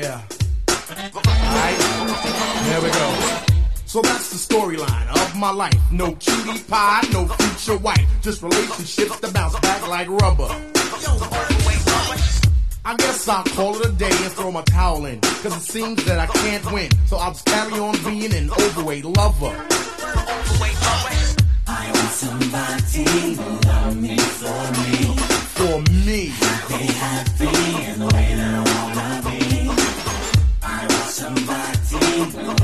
Yeah. Alright, there we go. So that's the storyline of my life. No cutie pie, no future wife. Just relationships that bounce back like rubber. I guess I'll call it a day and throw my towel in. Cause it seems that I can't win. So I'll just carry on being an overweight lover. I want somebody to love me for me. For me. Happy, happy, and the way that Oh,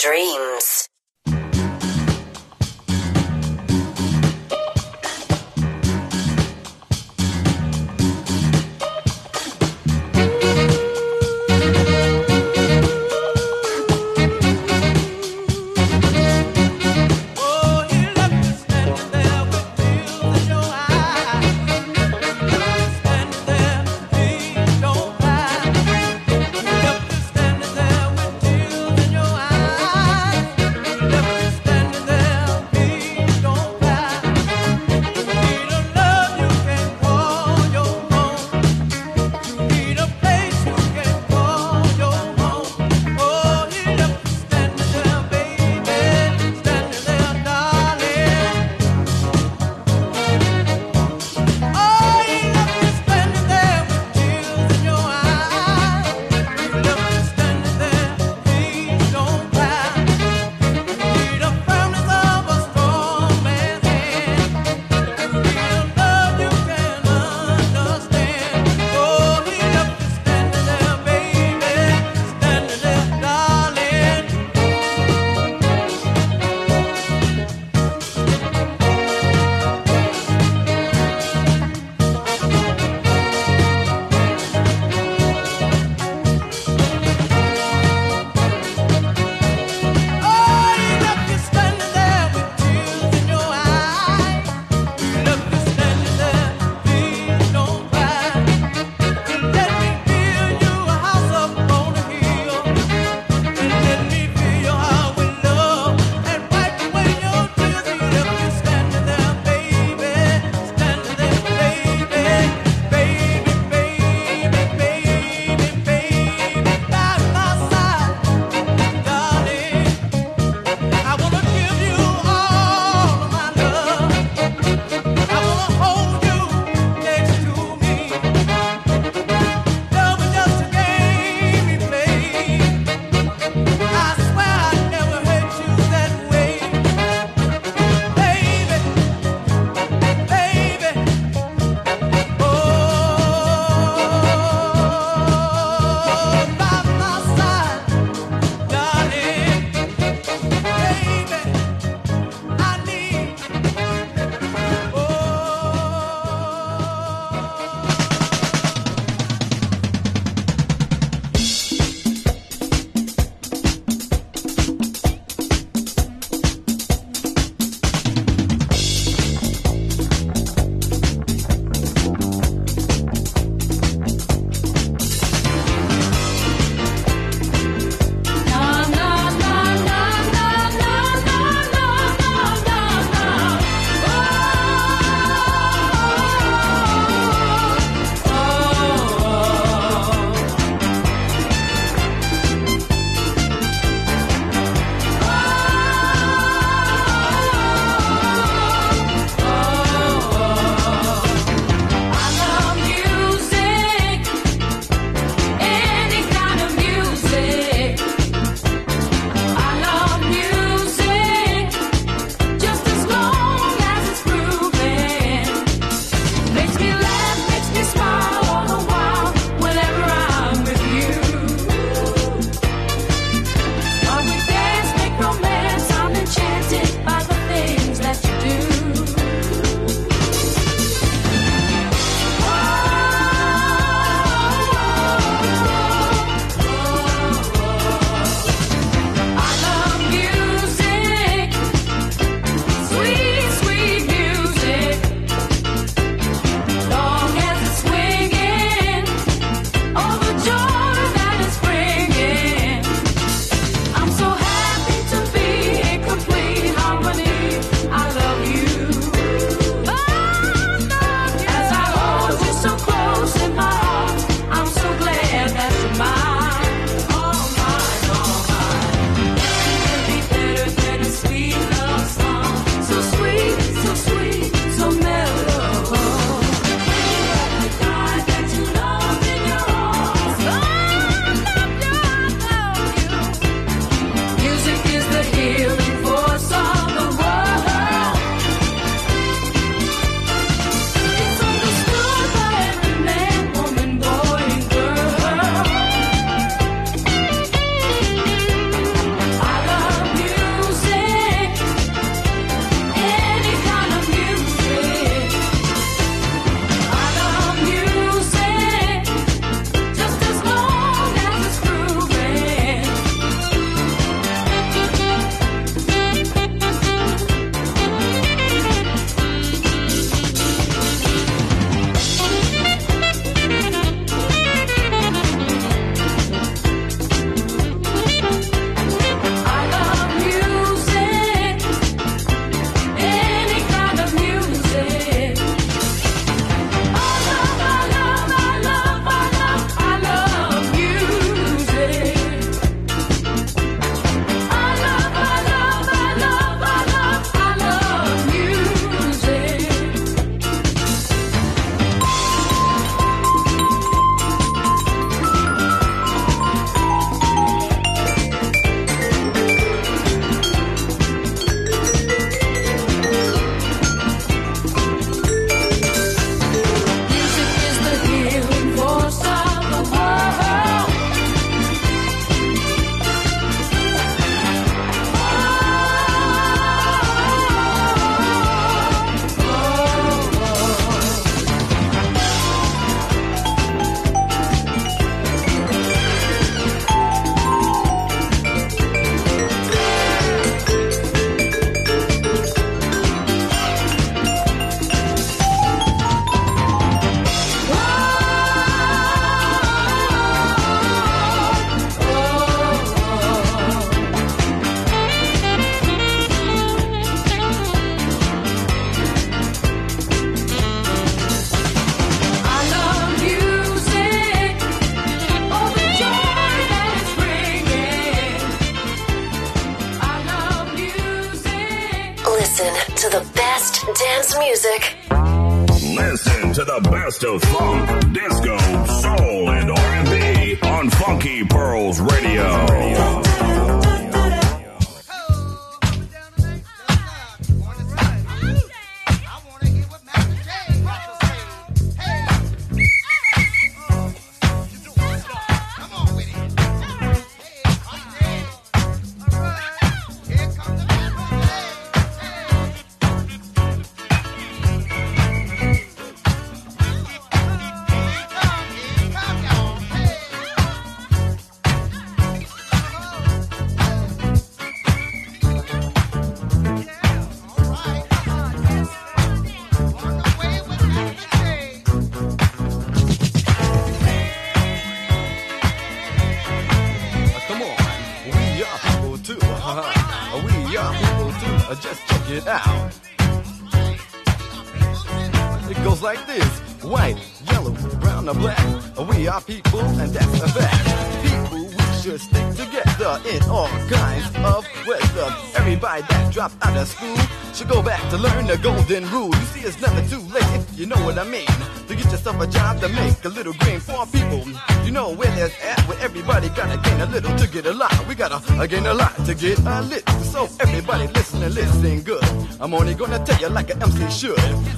chase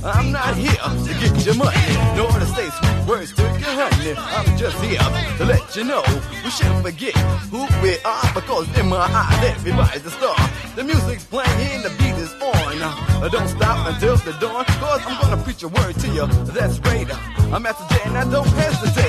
I'm not here to get your money, nor to say sweet words to your honey. I'm just here to let you know we shouldn't forget who we are because in my eyes everybody's a star. The music's playing, the beat is on. Uh, Don't stop until the dawn, cause I'm gonna preach a word to you. That's. I'm Master J and I don't hesitate.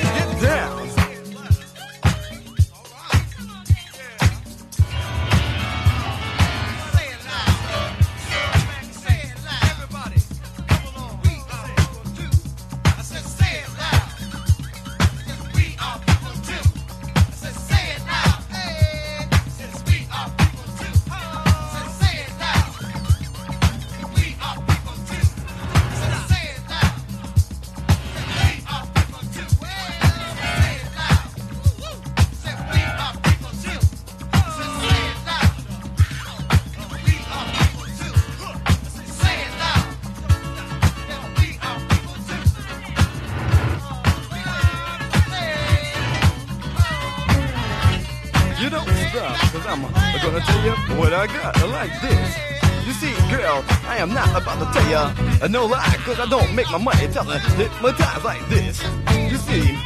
Uh, no lie, cause I don't make my money telling hypnotize like this. You see,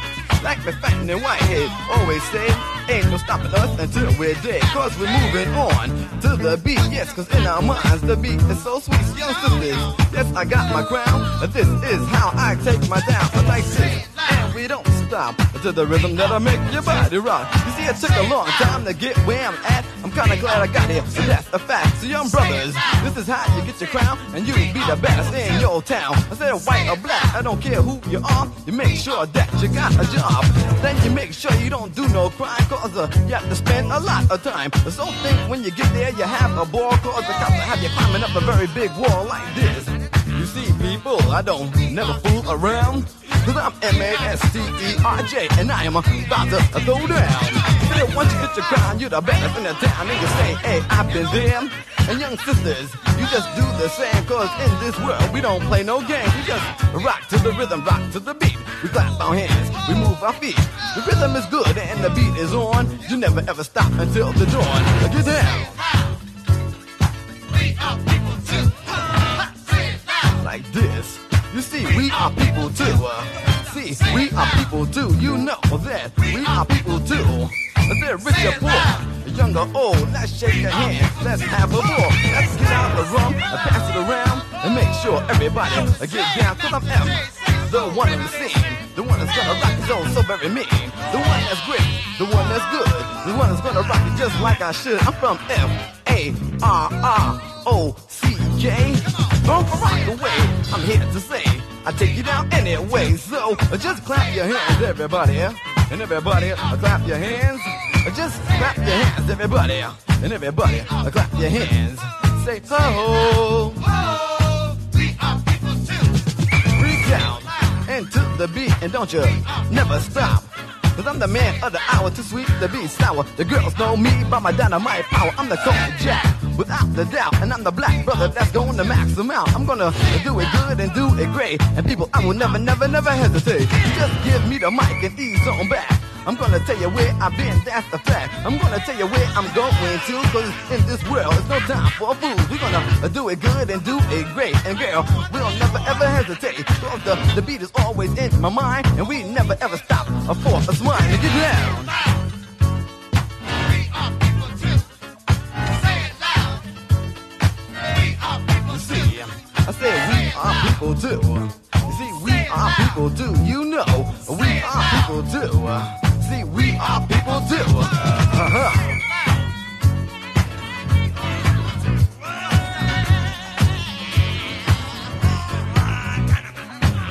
like the fat and whitehead always say, ain't no stopping us until we're dead, cause we're moving on to the beat, yes, cause in our minds the beat is so sweet, young sisters. Yes, I got my crown, uh, this is how I take my down, uh, like this. And we don't stop to the rhythm that'll make your body rock. You see, it took a long time to get where I'm at. Kinda glad I got here, so that's a fact. So young brothers, this is how you get your crown, and you be the best in your town. I said white or black, I don't care who you are. You make sure that you got a job. Then you make sure you don't do no crime, cause uh, you have to spend a lot of time. So think when you get there, you have a ball, cause the cops have you climbing up a very big wall like this. You see, people, I don't never fool around. Cause I'm M-A-S-T-E-R-J and I am about to throw down. Once you get your crown, you're the best in the town. And you say, hey, I've been there. And young sisters, you just do the same. Cause in this world, we don't play no games. We just rock to the rhythm, rock to the beat. We clap our hands, we move our feet. The rhythm is good and the beat is on. You never ever stop until the dawn. Get down. Like this. You see, we are people too. See, we are people too. You know that we are people too. They're rich or poor, young or old. Let's shake a hand. Let's have a ball. Let's get out the rum and pass it around and make sure everybody get down. Cause I'm F, the one in the scene. The one that's gonna rock his own so very mean. The one that's great. The one that's good. The one that's gonna rock it just like I should. I'm from F A R R O C J. Don't rock away. I'm here to say I take you down anyway. So just clap your hands, everybody. And everybody, clap your hands. Just clap your hands, everybody. And everybody, clap your hands. Say ho. Freak out into the beat and don't you never stop. Cause I'm the man of the hour, too sweet to be sour. The girls know me by my dynamite power. I'm the cold jack without the doubt. And I'm the black brother that's going to max them out. I'm gonna do it good and do it great. And people, I will never, never, never hesitate. Just give me the mic and ease on back. I'm gonna tell you where I've been, that's the fact. I'm gonna tell you where I'm going to, cause in this world, it's no time for fools. We're gonna do it good and do it great. And girl, we'll never ever hesitate. Cause the, the beat is always in my mind, and we never ever stop for a smile get down. I said we are people too. See, we are people too. You know, we are people too. See, we are people too. Uh-huh.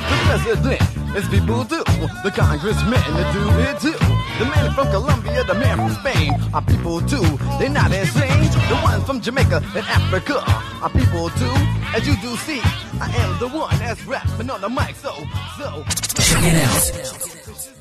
The president is people too. The congressmen do it too. The man from Colombia, the man from Spain are people too. They're not insane. The ones from Jamaica and Africa are people too. As you do see, I am the one that's rapping on the mic. So, so. Check it out.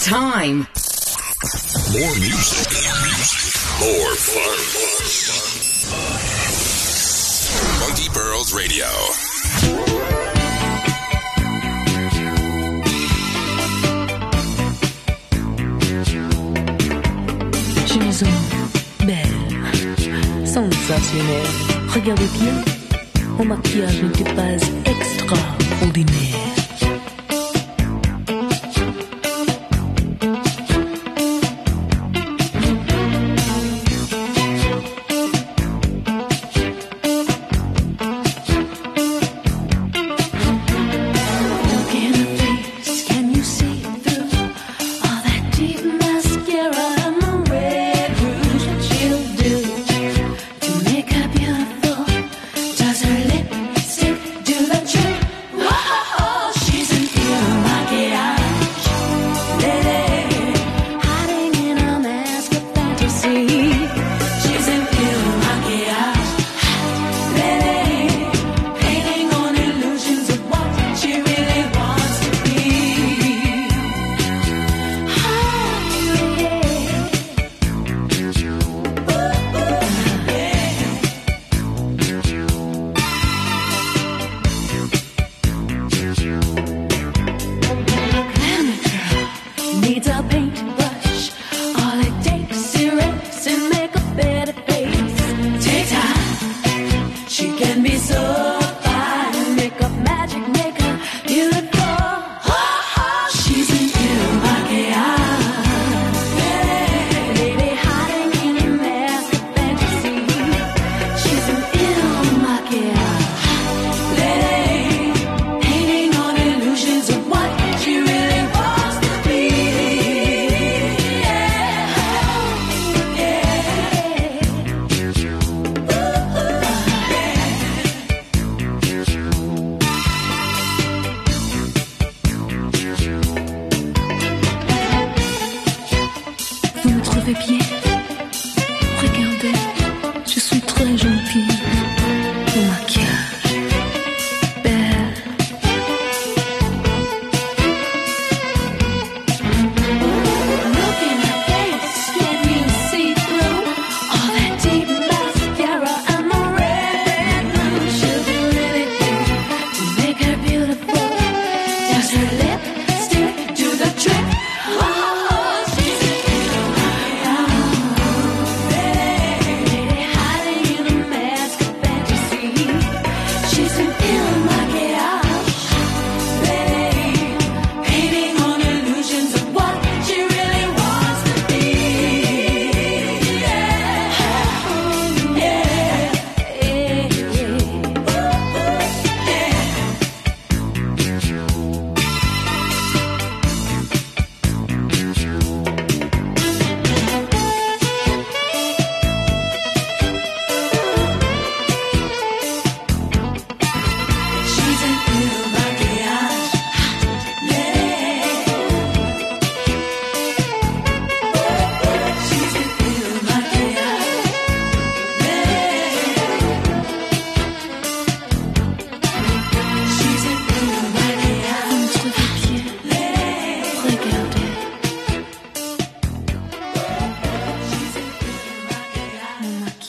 time. More music. More music. More fun. More Pearls Radio. J'ai belle, sans exagérer. Regardez bien, au maquillage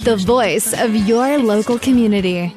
The voice of your local community.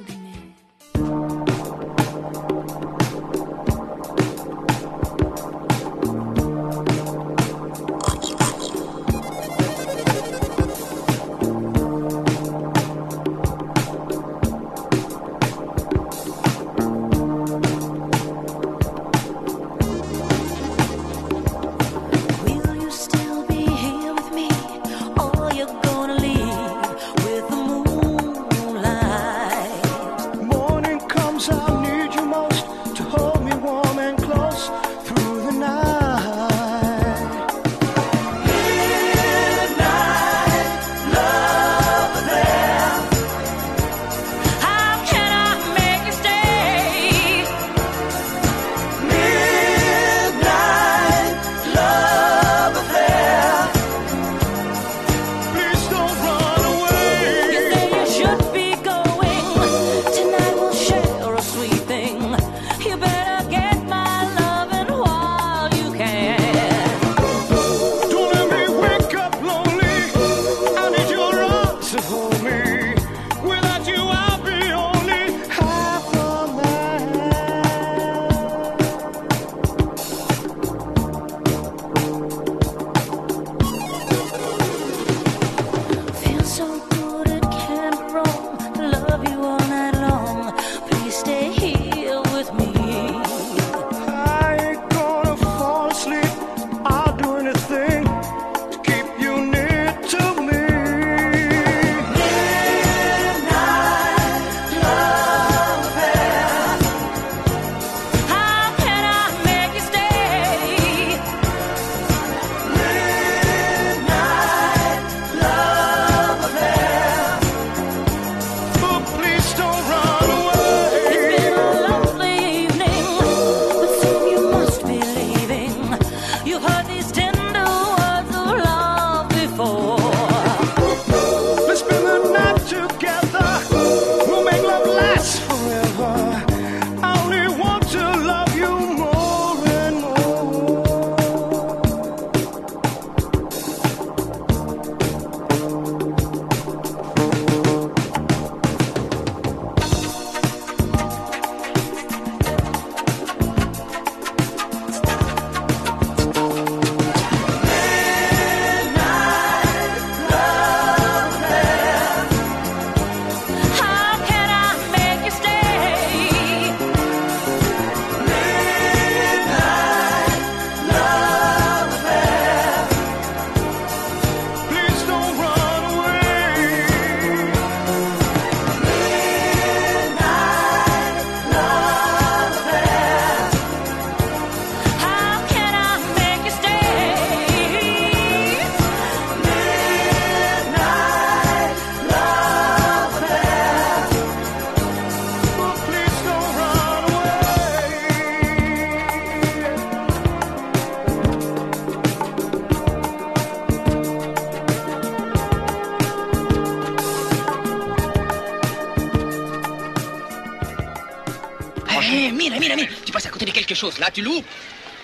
Là, tu loupes.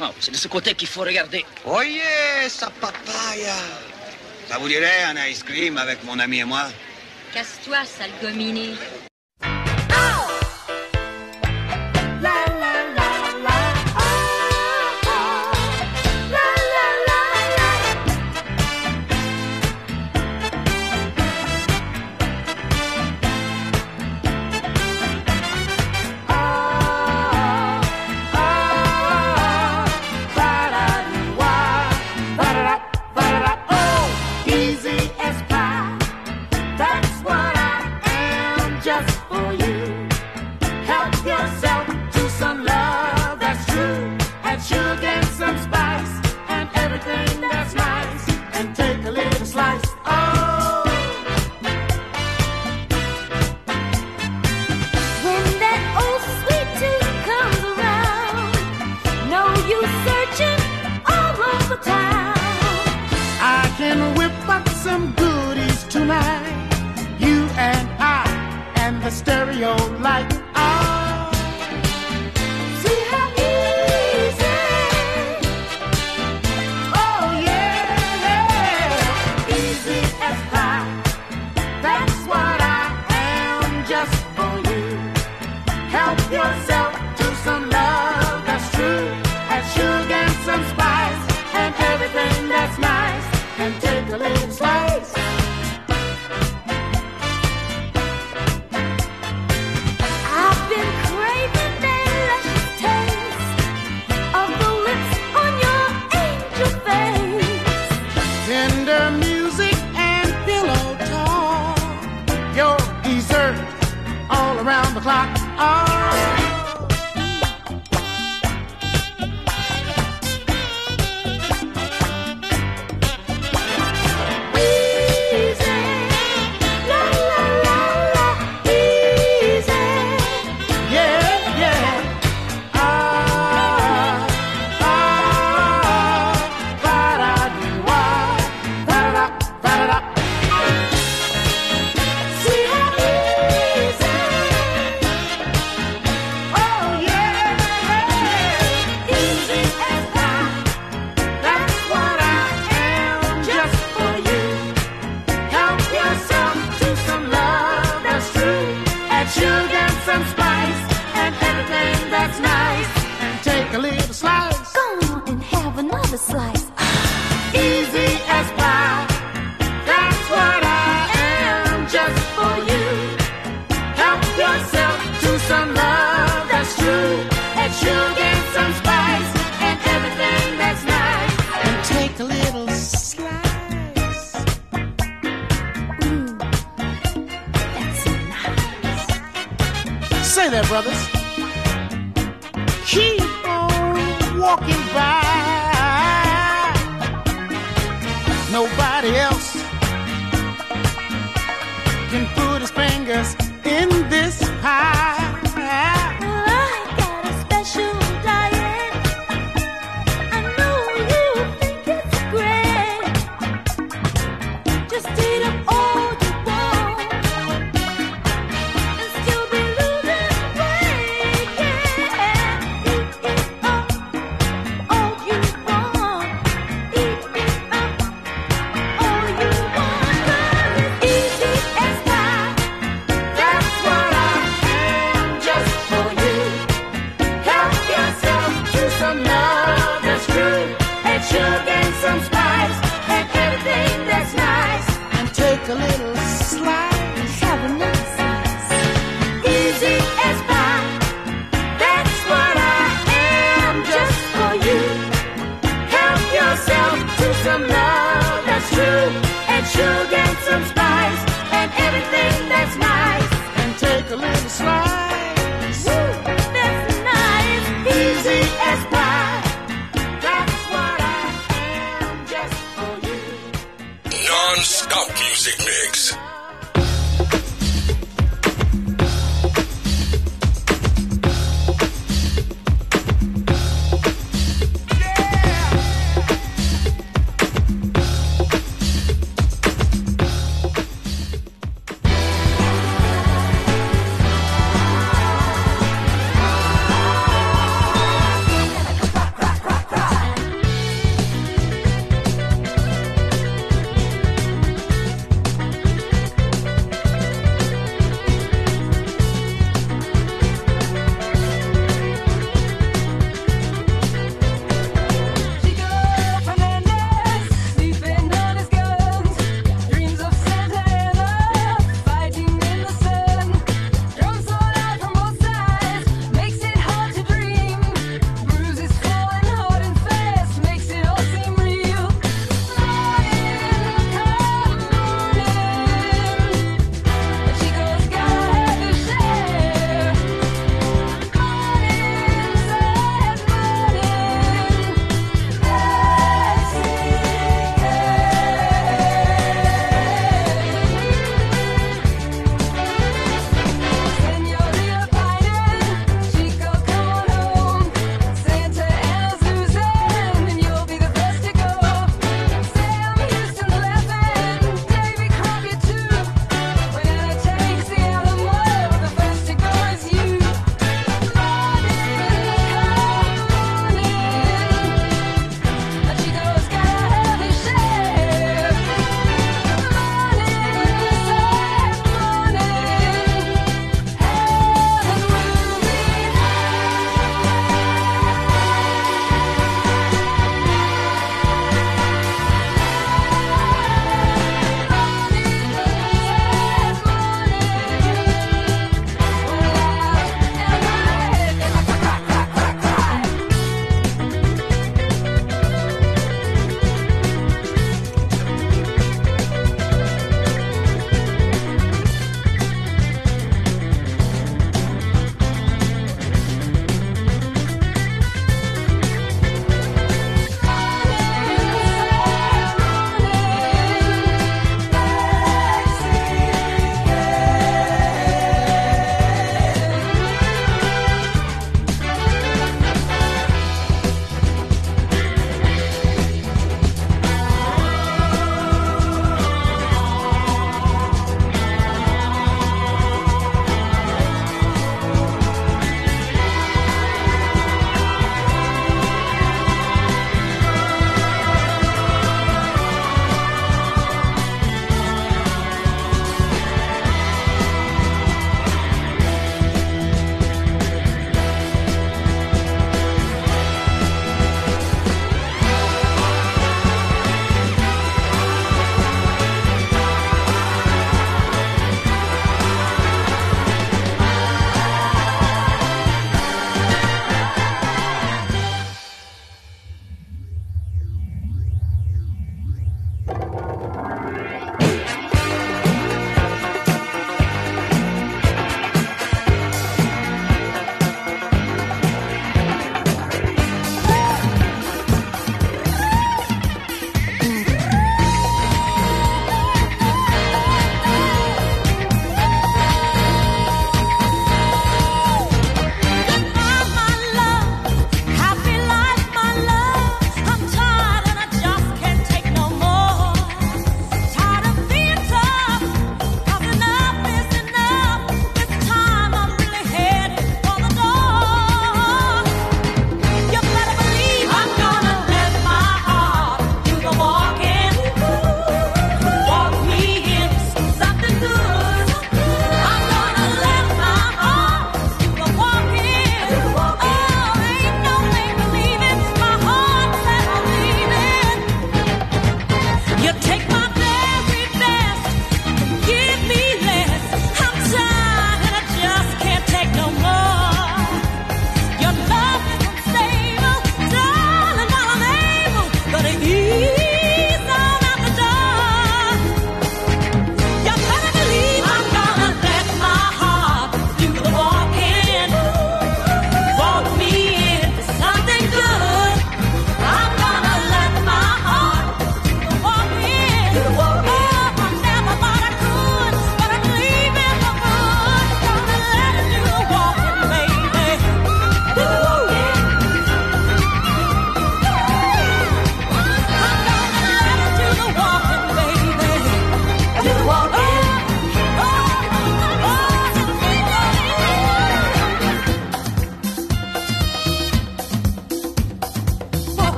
Oh, c'est de ce côté qu'il faut regarder. Oh sa papaya. Ça vous dirait un ice cream avec mon ami et moi? Casse-toi, salgominé.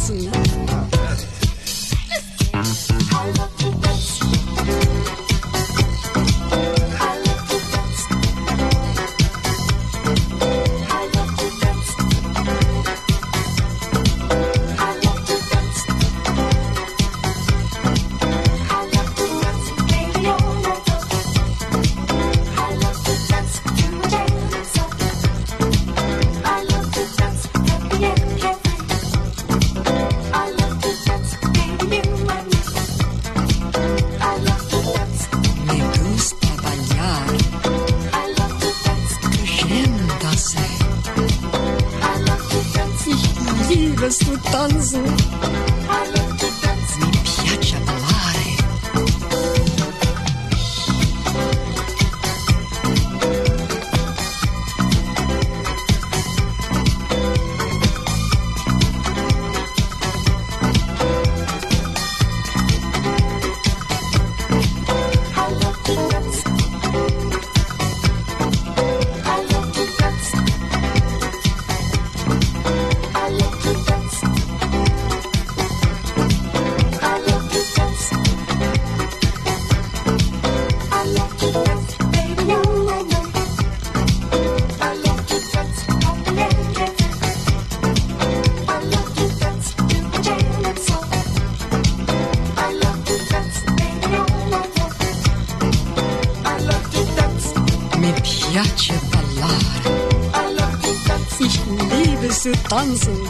sim Johnson.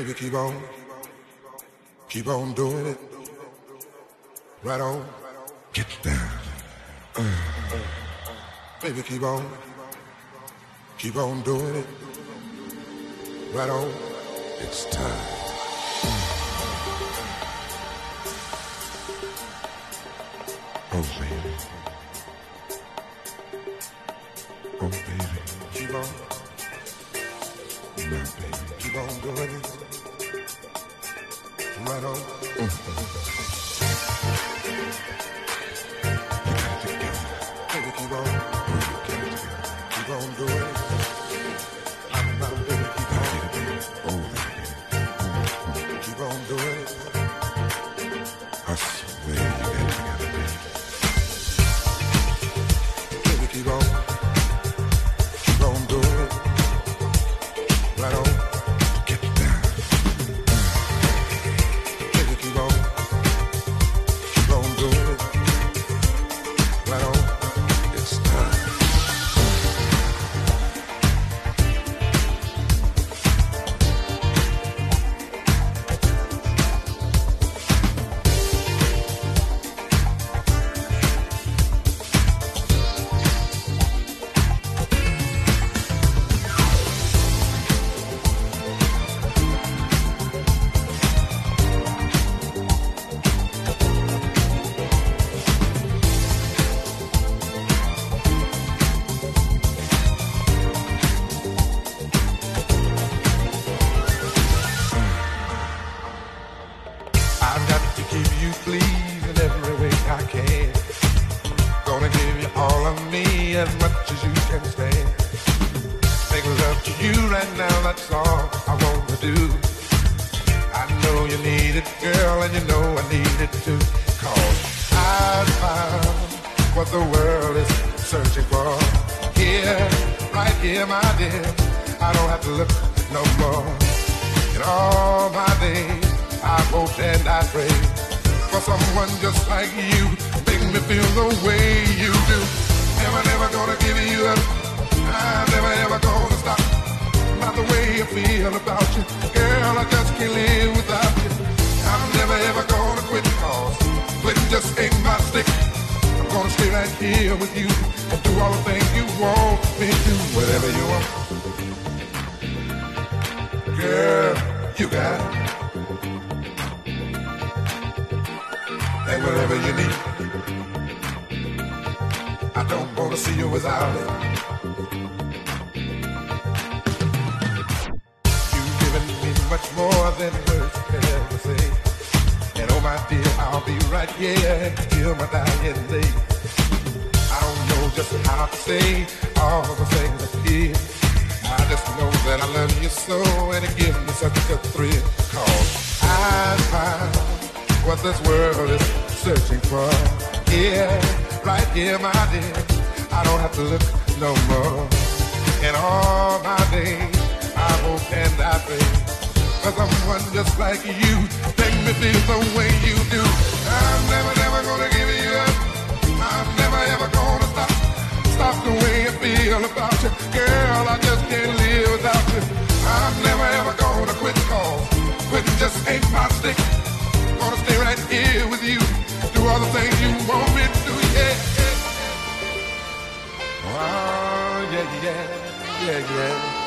Baby, keep on. Keep on doing it. Right on. Get down. Uh. Baby, keep on. Keep on doing it. Right on. To you right now, that's all I wanna do. I know you need it, girl, and you know I need it too. Cause I found what the world is searching for. Here, right here, my dear. I don't have to look no more. In all my days, I hope and I pray for someone just like you. Make me feel the way you do. Never, never gonna give you up. I'm never, ever gonna Not the way I feel about you. Girl, I just can't live without you. I'm never, ever gonna quit cause quitting just ain't my stick. I'm gonna stay right here with you and do all the things you want me to. Whatever you want. Girl, you got it. And whatever you need, I don't wanna see you without it. Much more than words can ever say. And oh my dear, I'll be right here until my dying day. I don't know just how to say all the things I did. I just know that I love you so and it gives me such a thrill. Cause I found what this world is searching for. Here, right here, my dear. I don't have to look no more. In all my days, I hope and I pray for someone just like you. Make me feel the way you do. I'm never, never gonna give you up. I'm never, ever gonna stop. Stop the way I feel about you. Girl, I just can't live without you. I'm never, ever gonna quit cause quitting just ain't my stick. Gonna stay right here with you. Do all the things you want me to do, yeah. yeah. Oh, yeah, yeah, yeah, yeah,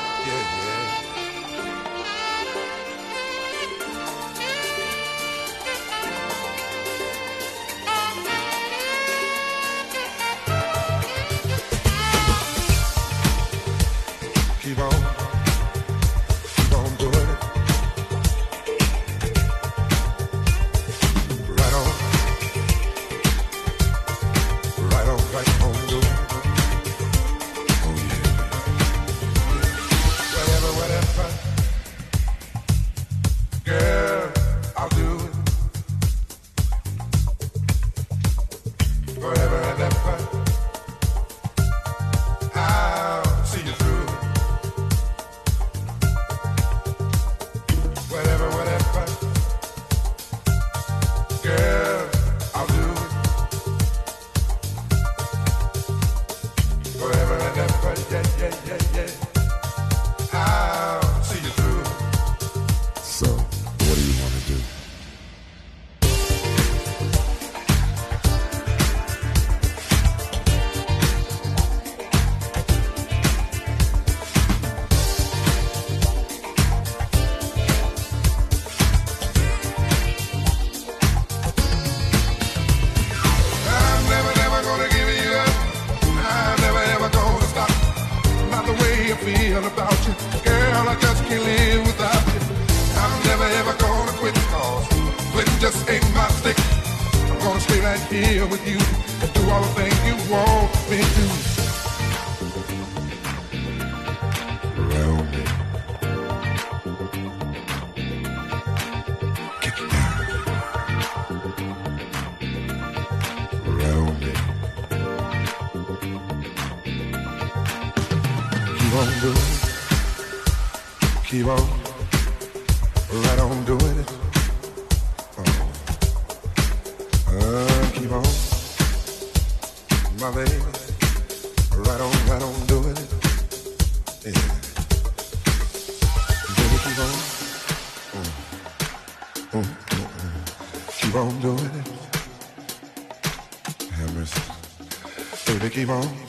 Baby,